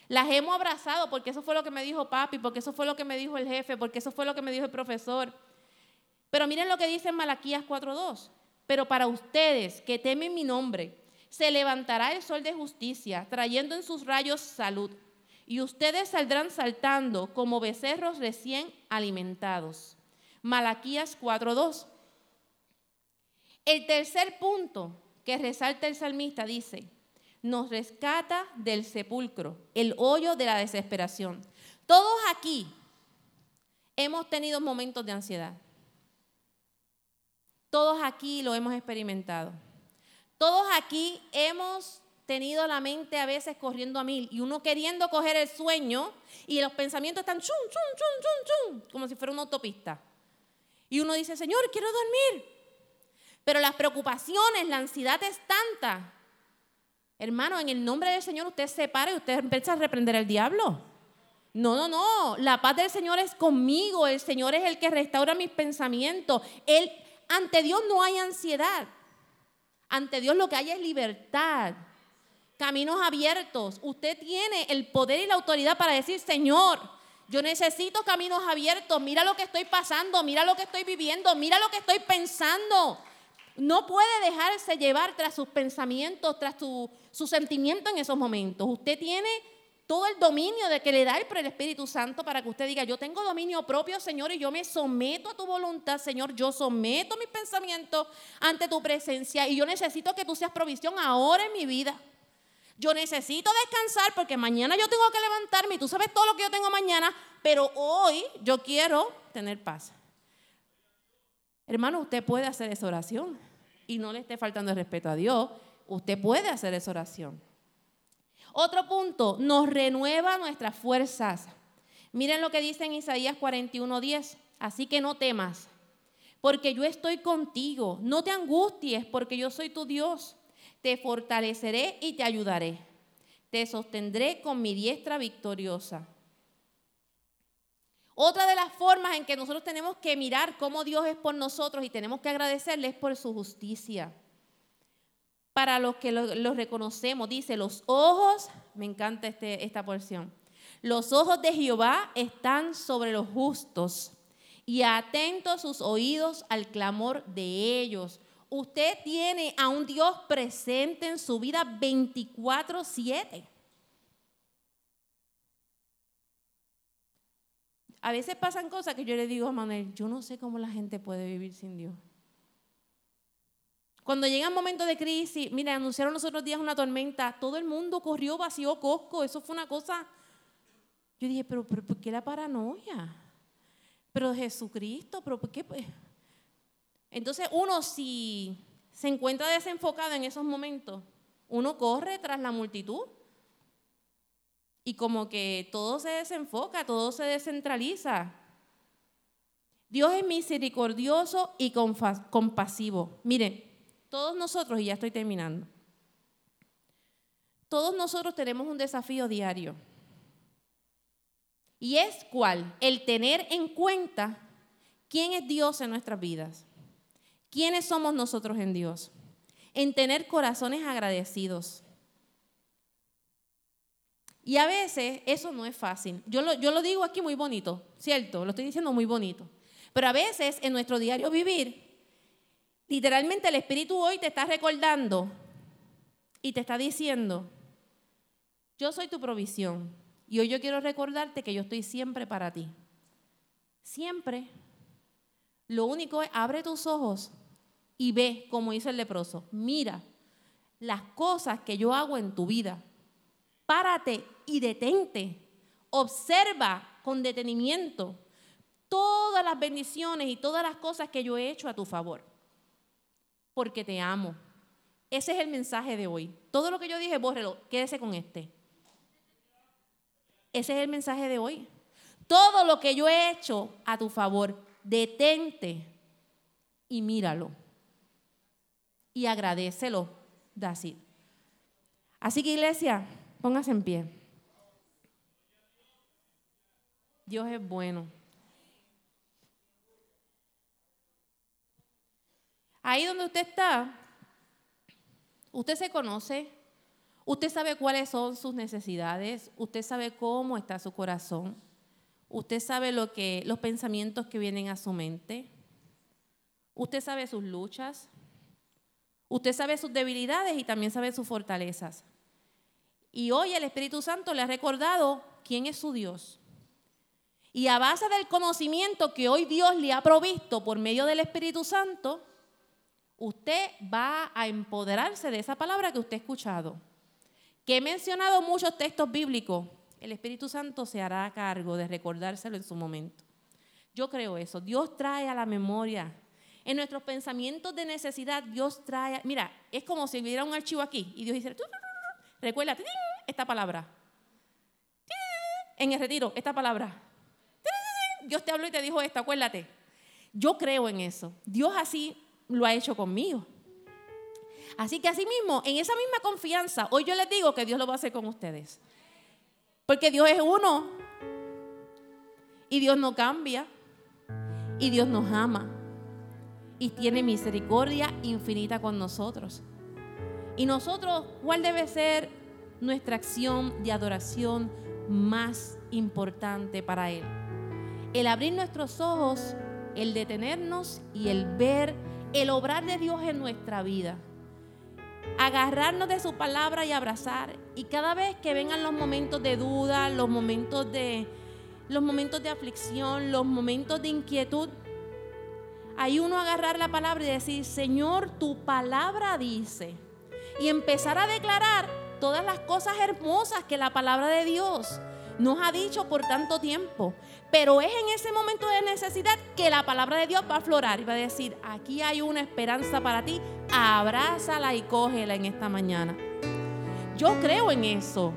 Las hemos abrazado porque eso fue lo que me dijo papi, porque eso fue lo que me dijo el jefe, porque eso fue lo que me dijo el profesor. Pero miren lo que dice en Malaquías 4.2. Pero para ustedes que temen mi nombre, se levantará el sol de justicia, trayendo en sus rayos salud, y ustedes saldrán saltando como becerros recién alimentados. Malaquías 4:2. El tercer punto que resalta el salmista dice, nos rescata del sepulcro, el hoyo de la desesperación. Todos aquí hemos tenido momentos de ansiedad. Todos aquí lo hemos experimentado. Todos aquí hemos tenido la mente a veces corriendo a mil y uno queriendo coger el sueño y los pensamientos están chum, chum, chum, chum, chum, como si fuera una autopista. Y uno dice, Señor, quiero dormir. Pero las preocupaciones, la ansiedad es tanta. Hermano, en el nombre del Señor usted se para y usted empieza a reprender al diablo. No, no, no. La paz del Señor es conmigo. El Señor es el que restaura mis pensamientos. Él, ante Dios no hay ansiedad. Ante Dios lo que hay es libertad, caminos abiertos. Usted tiene el poder y la autoridad para decir, Señor, yo necesito caminos abiertos. Mira lo que estoy pasando, mira lo que estoy viviendo, mira lo que estoy pensando. No puede dejarse llevar tras sus pensamientos, tras su, sentimiento en esos momentos. Usted tiene todo el dominio de que le da el Espíritu Santo para que usted diga, yo tengo dominio propio, Señor, y yo me someto a tu voluntad, Señor, yo someto mis pensamientos ante tu presencia y yo necesito que tú seas provisión ahora en mi vida. Yo necesito descansar porque mañana yo tengo que levantarme y tú sabes todo lo que yo tengo mañana, pero hoy yo quiero tener paz. Hermano, usted puede hacer esa oración y no le esté faltando el respeto a Dios. Usted puede hacer esa oración. Otro punto, nos renueva nuestras fuerzas. Miren lo que dice en Isaías 41:10. Así que no temas, porque yo estoy contigo. No te angusties, porque yo soy tu Dios. Te fortaleceré y te ayudaré. Te sostendré con mi diestra victoriosa. Otra de las formas en que nosotros tenemos que mirar cómo Dios es por nosotros y tenemos que agradecerle es por su justicia para los que lo, reconocemos. Dice, los ojos, me encanta este, esta porción, los ojos de Jehová están sobre los justos y atentos sus oídos al clamor de ellos. Usted tiene a un Dios presente en su vida 24/7. A veces pasan cosas que yo le digo a Manuel, yo no sé cómo la gente puede vivir sin Dios. Cuando llegan momentos de crisis, mira, anunciaron los otros días una tormenta, todo el mundo corrió, vació Costco, eso fue una cosa. Yo dije, pero, ¿por qué la paranoia? Pero Jesucristo, pero ¿por qué? Pues? Entonces uno si se encuentra desenfocado en esos momentos, uno corre tras la multitud y como que todo se desenfoca, todo se descentraliza. Dios es misericordioso y compasivo. Miren, todos nosotros, y ya estoy terminando, todos nosotros tenemos un desafío diario. Y es cuál? El tener en cuenta quién es Dios en nuestras vidas. ¿Quiénes somos nosotros en Dios? En tener corazones agradecidos. Y a veces eso no es fácil. Yo lo, yo lo digo aquí muy bonito, ¿cierto? Lo estoy diciendo muy bonito. Pero a veces en nuestro diario vivir Literalmente el Espíritu hoy te está recordando y te está diciendo, yo soy tu provisión y hoy yo quiero recordarte que yo estoy siempre para ti. Siempre. Lo único es, abre tus ojos y ve, como dice el leproso, mira las cosas que yo hago en tu vida. Párate y detente. Observa con detenimiento todas las bendiciones y todas las cosas que yo he hecho a tu favor porque te amo. Ese es el mensaje de hoy. Todo lo que yo dije, bórrelo, quédese con este. Ese es el mensaje de hoy. Todo lo que yo he hecho a tu favor, detente y míralo. Y agradecelo, David. Así que iglesia, Póngase en pie. Dios es bueno. Ahí donde usted está, usted se conoce, usted sabe cuáles son sus necesidades, usted sabe cómo está su corazón, usted sabe lo que, los pensamientos que vienen a su mente, usted sabe sus luchas, usted sabe sus debilidades y también sabe sus fortalezas. Y hoy el Espíritu Santo le ha recordado quién es su Dios. Y a base del conocimiento que hoy Dios le ha provisto por medio del Espíritu Santo, usted va a empoderarse de esa palabra que usted ha escuchado. Que he mencionado muchos textos bíblicos, el Espíritu Santo se hará cargo de recordárselo en su momento. Yo creo eso. Dios trae a la memoria. En nuestros pensamientos de necesidad, Dios trae. Mira, es como si hubiera un archivo aquí y Dios dice: Recuerda esta palabra. En el retiro, esta palabra. Dios te habló y te dijo esto, acuérdate. Yo creo en eso. Dios así lo ha hecho conmigo. Así que así mismo, en esa misma confianza, hoy yo les digo que Dios lo va a hacer con ustedes. Porque Dios es uno. Y Dios no cambia. Y Dios nos ama. Y tiene misericordia infinita con nosotros. Y nosotros, ¿cuál debe ser nuestra acción de adoración más importante para Él? El abrir nuestros ojos, el detenernos y el ver el obrar de Dios en nuestra vida. Agarrarnos de su palabra y abrazar. Y cada vez que vengan los momentos de duda, los momentos de, los momentos de aflicción, los momentos de inquietud, hay uno agarrar la palabra y decir, Señor, tu palabra dice y empezar a declarar todas las cosas hermosas que la palabra de Dios nos ha dicho por tanto tiempo. Pero es en ese momento de necesidad que la palabra de Dios va a aflorar y va a decir, aquí hay una esperanza para ti, abrázala y cógela en esta mañana. Yo creo en eso.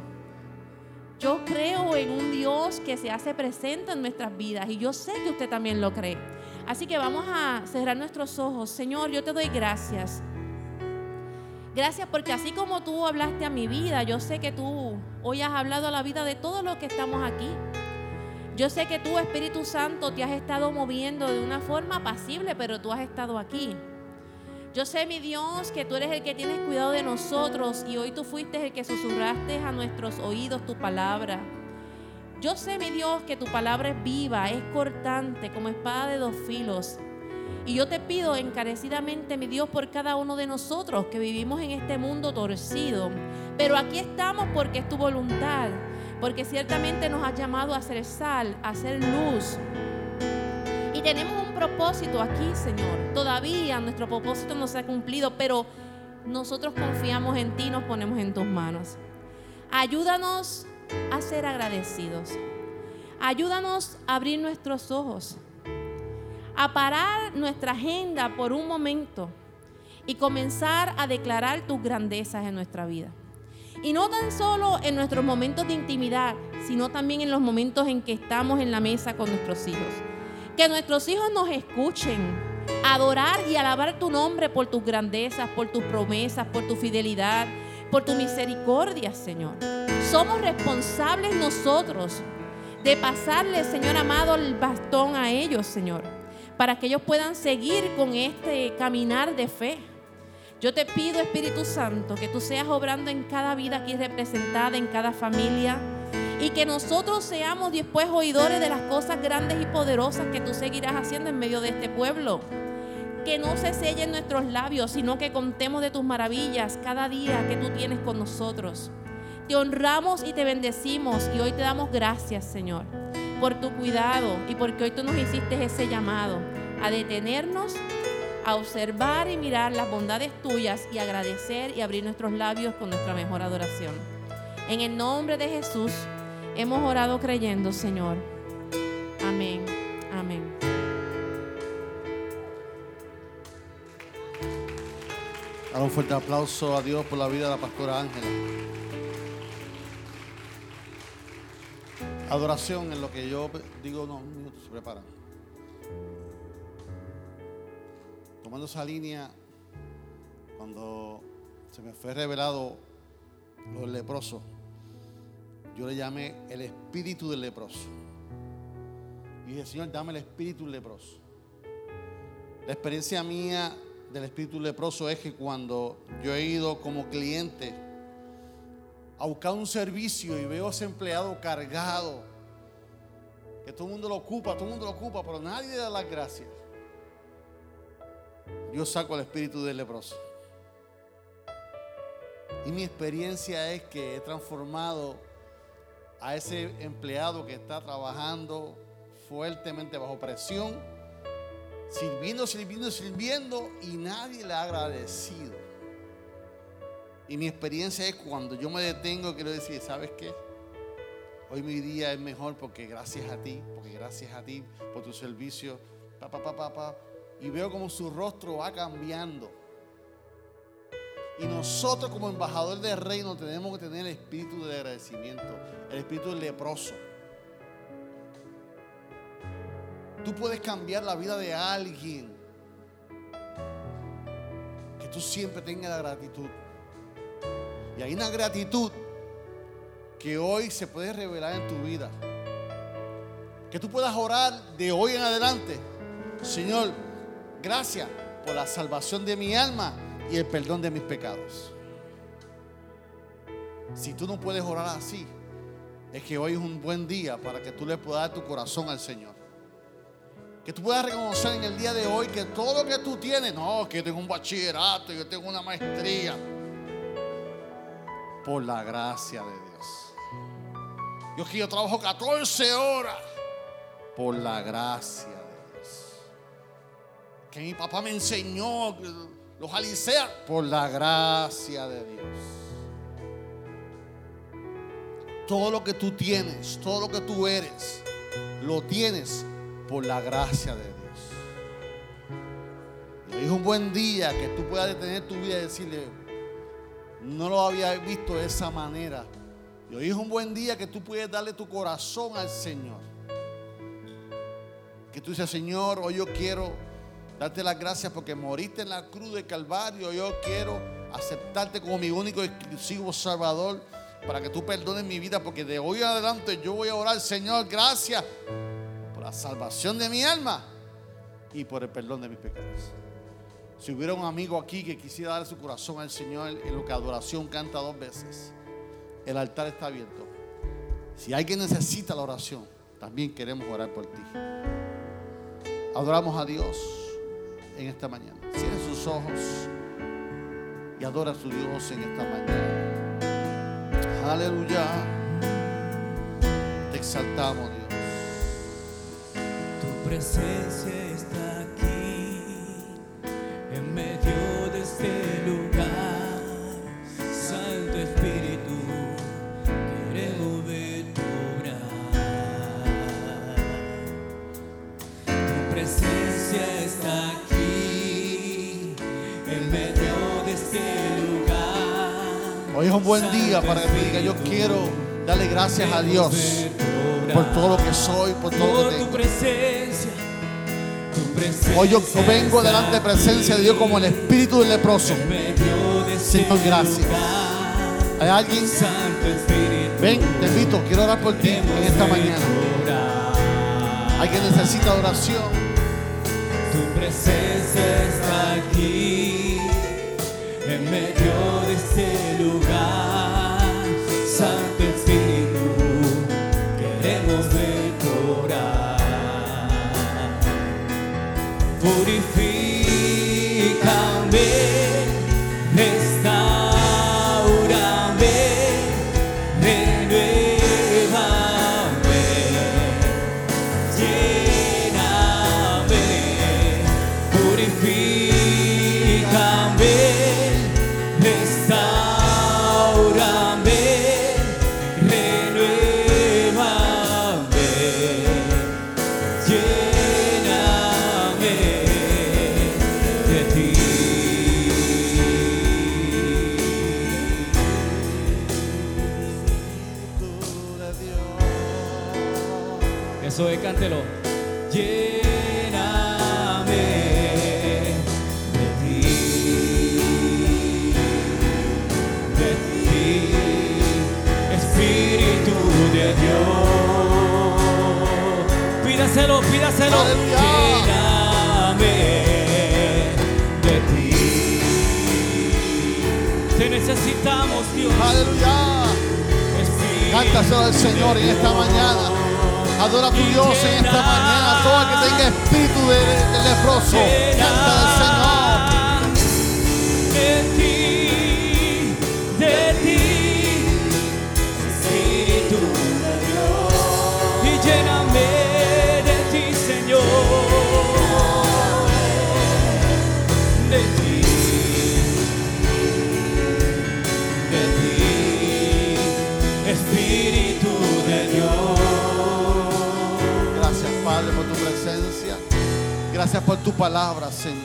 Yo creo en un Dios que se hace presente en nuestras vidas y yo sé que usted también lo cree. Así que vamos a cerrar nuestros ojos. Señor, yo te doy gracias. Gracias porque así como tú hablaste a mi vida, yo sé que tú hoy has hablado a la vida de todos los que estamos aquí. Yo sé que tú, Espíritu Santo, te has estado moviendo de una forma pasible, pero tú has estado aquí. Yo sé, mi Dios, que tú eres el que tienes cuidado de nosotros y hoy tú fuiste el que susurraste a nuestros oídos tu palabra. Yo sé, mi Dios, que tu palabra es viva, es cortante, como espada de dos filos y yo te pido encarecidamente, mi Dios, por cada uno de nosotros que vivimos en este mundo torcido. Pero aquí estamos porque es tu voluntad, porque ciertamente nos has llamado a ser sal, a ser luz. Y tenemos un propósito aquí, Señor. Todavía nuestro propósito no se ha cumplido, pero nosotros confiamos en ti nos ponemos en tus manos. Ayúdanos a ser agradecidos. Ayúdanos a abrir nuestros ojos a parar nuestra agenda por un momento y comenzar a declarar tus grandezas en nuestra vida. Y no tan solo en nuestros momentos de intimidad, sino también en los momentos en que estamos en la mesa con nuestros hijos. Que nuestros hijos nos escuchen, adorar y alabar tu nombre por tus grandezas, por tus promesas, por tu fidelidad, por tu misericordia, Señor. Somos responsables nosotros de pasarle, Señor amado, el bastón a ellos, Señor para que ellos puedan seguir con este caminar de fe. Yo te pido, Espíritu Santo, que tú seas obrando en cada vida aquí representada, en cada familia, y que nosotros seamos después oidores de las cosas grandes y poderosas que tú seguirás haciendo en medio de este pueblo. Que no se sellen nuestros labios, sino que contemos de tus maravillas cada día que tú tienes con nosotros. Te honramos y te bendecimos y hoy te damos gracias, Señor por tu cuidado y porque hoy tú nos hiciste ese llamado a detenernos, a observar y mirar las bondades tuyas y agradecer y abrir nuestros labios con nuestra mejor adoración. En el nombre de Jesús hemos orado creyendo, Señor. Amén. Amén. un fuerte aplauso a Dios por la vida de la pastora Ángela. Adoración en lo que yo digo, no, un minuto, se prepara. Tomando esa línea, cuando se me fue revelado lo del leproso, yo le llamé el espíritu del leproso. Y dije, Señor, dame el espíritu leproso. La experiencia mía del espíritu leproso es que cuando yo he ido como cliente a buscar un servicio y veo a ese empleado cargado, que todo el mundo lo ocupa, todo el mundo lo ocupa, pero nadie le da las gracias. Yo saco el espíritu del leproso. Y mi experiencia es que he transformado a ese empleado que está trabajando fuertemente bajo presión, sirviendo, sirviendo, sirviendo y nadie le ha agradecido. Y mi experiencia es cuando yo me detengo, quiero decir, ¿sabes qué? Hoy mi día es mejor porque gracias a ti, porque gracias a ti por tu servicio, pa, pa, pa, pa, y veo como su rostro va cambiando. Y nosotros como embajadores del reino tenemos que tener el espíritu de agradecimiento, el espíritu leproso. Tú puedes cambiar la vida de alguien. Que tú siempre tengas la gratitud. Y hay una gratitud que hoy se puede revelar en tu vida. Que tú puedas orar de hoy en adelante. Señor, gracias por la salvación de mi alma y el perdón de mis pecados. Si tú no puedes orar así, es que hoy es un buen día para que tú le puedas dar tu corazón al Señor. Que tú puedas reconocer en el día de hoy que todo lo que tú tienes, no, que yo tengo un bachillerato, yo tengo una maestría, por la gracia de Dios. Yo que yo trabajo 14 horas, por la gracia de Dios. Que mi papá me enseñó los aliceas, por la gracia de Dios. Todo lo que tú tienes, todo lo que tú eres, lo tienes por la gracia de Dios. Y es un buen día que tú puedas detener tu vida y decirle, no lo había visto de esa manera. Y hoy es un buen día que tú puedes darle tu corazón al Señor. Que tú dices, Señor, hoy yo quiero darte las gracias porque moriste en la cruz de Calvario. Yo quiero aceptarte como mi único y exclusivo Salvador para que tú perdones mi vida porque de hoy en adelante yo voy a orar, Señor, gracias por la salvación de mi alma y por el perdón de mis pecados. Si hubiera un amigo aquí que quisiera dar su corazón al Señor en lo que adoración canta dos veces, el altar está abierto. Si alguien necesita la oración, también queremos orar por ti. Adoramos a Dios en esta mañana. Cierre sus ojos y adora a su Dios en esta mañana. Aleluya. Te exaltamos, Dios. Tu presencia Hoy es un buen día para que tú digas, yo quiero darle gracias a Dios por todo lo que soy, por todo lo que tu tengo. Hoy yo vengo delante de presencia de Dios como el espíritu del leproso. Señor, gracias. ¿Hay alguien? Ven, te invito, quiero orar por ti en esta mañana. Alguien necesita oración. Tu presencia está aquí, en medio de este lugar. Santo Espíritu, Pídaselo, pídaselo. Lléname de ti. Te necesitamos, Dios. Aleluya. Cántaselo al Señor en esta mañana. Adora a tu Dios en esta mañana. Todo el que tenga espíritu de, de leproso. Canta al Señor. Gracias por tu palabra, Señor.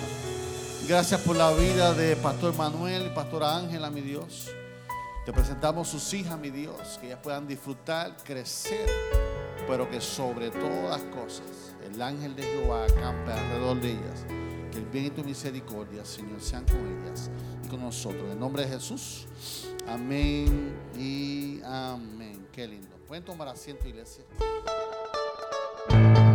Gracias por la vida de Pastor Manuel y Pastora Ángela, mi Dios. Te presentamos sus hijas, mi Dios, que ellas puedan disfrutar, crecer, pero que sobre todas cosas el ángel de Jehová acampe alrededor de ellas. Que el bien y tu misericordia, Señor, sean con ellas y con nosotros. En el nombre de Jesús. Amén y amén. Qué lindo. Pueden tomar asiento, iglesia.